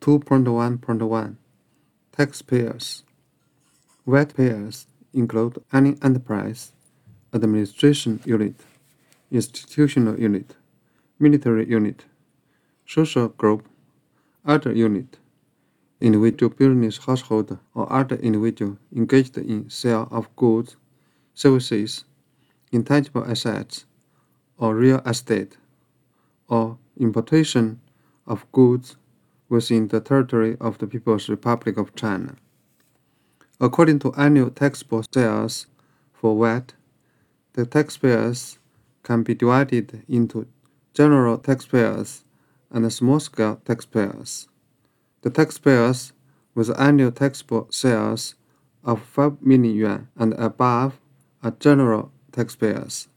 2.1.1 Taxpayers. VAT payers include any enterprise, administration unit, institutional unit, military unit, social group, other unit, individual business household or other individual engaged in sale of goods, services, intangible assets, or real estate, or importation of goods within the territory of the People's Republic of China. According to annual taxable sales for VAT, the taxpayers can be divided into general taxpayers and small-scale taxpayers. The taxpayers with annual taxable sales of 5 million yuan and above are general taxpayers,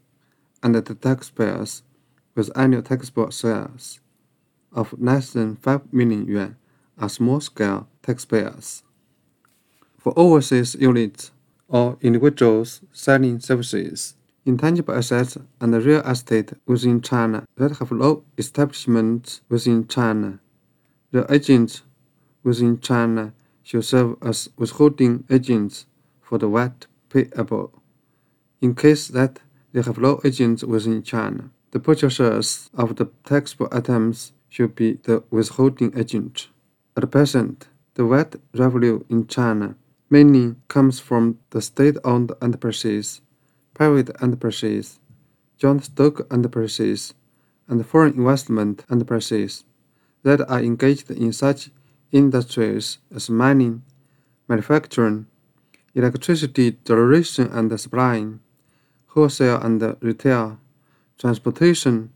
and the taxpayers with annual taxable sales of less than 5 million yuan are small-scale taxpayers. For overseas units or individuals selling services, intangible assets and real estate within China that have no establishment within China, the agents within China should serve as withholding agents for the VAT payable. In case that they have no agents within China, the purchasers of the taxable items should be the withholding agent. At present, the VAT revenue in China mainly comes from the state-owned enterprises, private enterprises, joint stock enterprises, and foreign investment enterprises that are engaged in such industries as mining, manufacturing, electricity generation and supplying, wholesale and retail, transportation,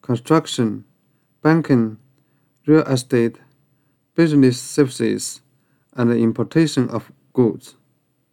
construction, banking, real estate, business services, and the importation of goods.